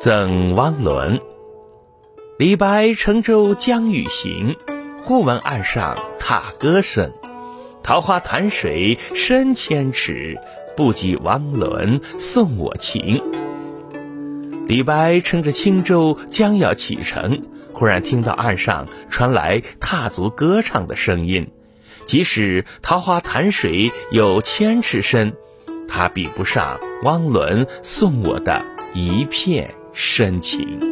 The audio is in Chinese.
赠汪伦。李白乘舟将欲行，忽闻岸上踏歌声。桃花潭水深千尺，不及汪伦送我情。李白乘着轻舟将要启程，忽然听到岸上传来踏足歌唱的声音。即使桃花潭水有千尺深，它比不上汪伦送我的一片深情。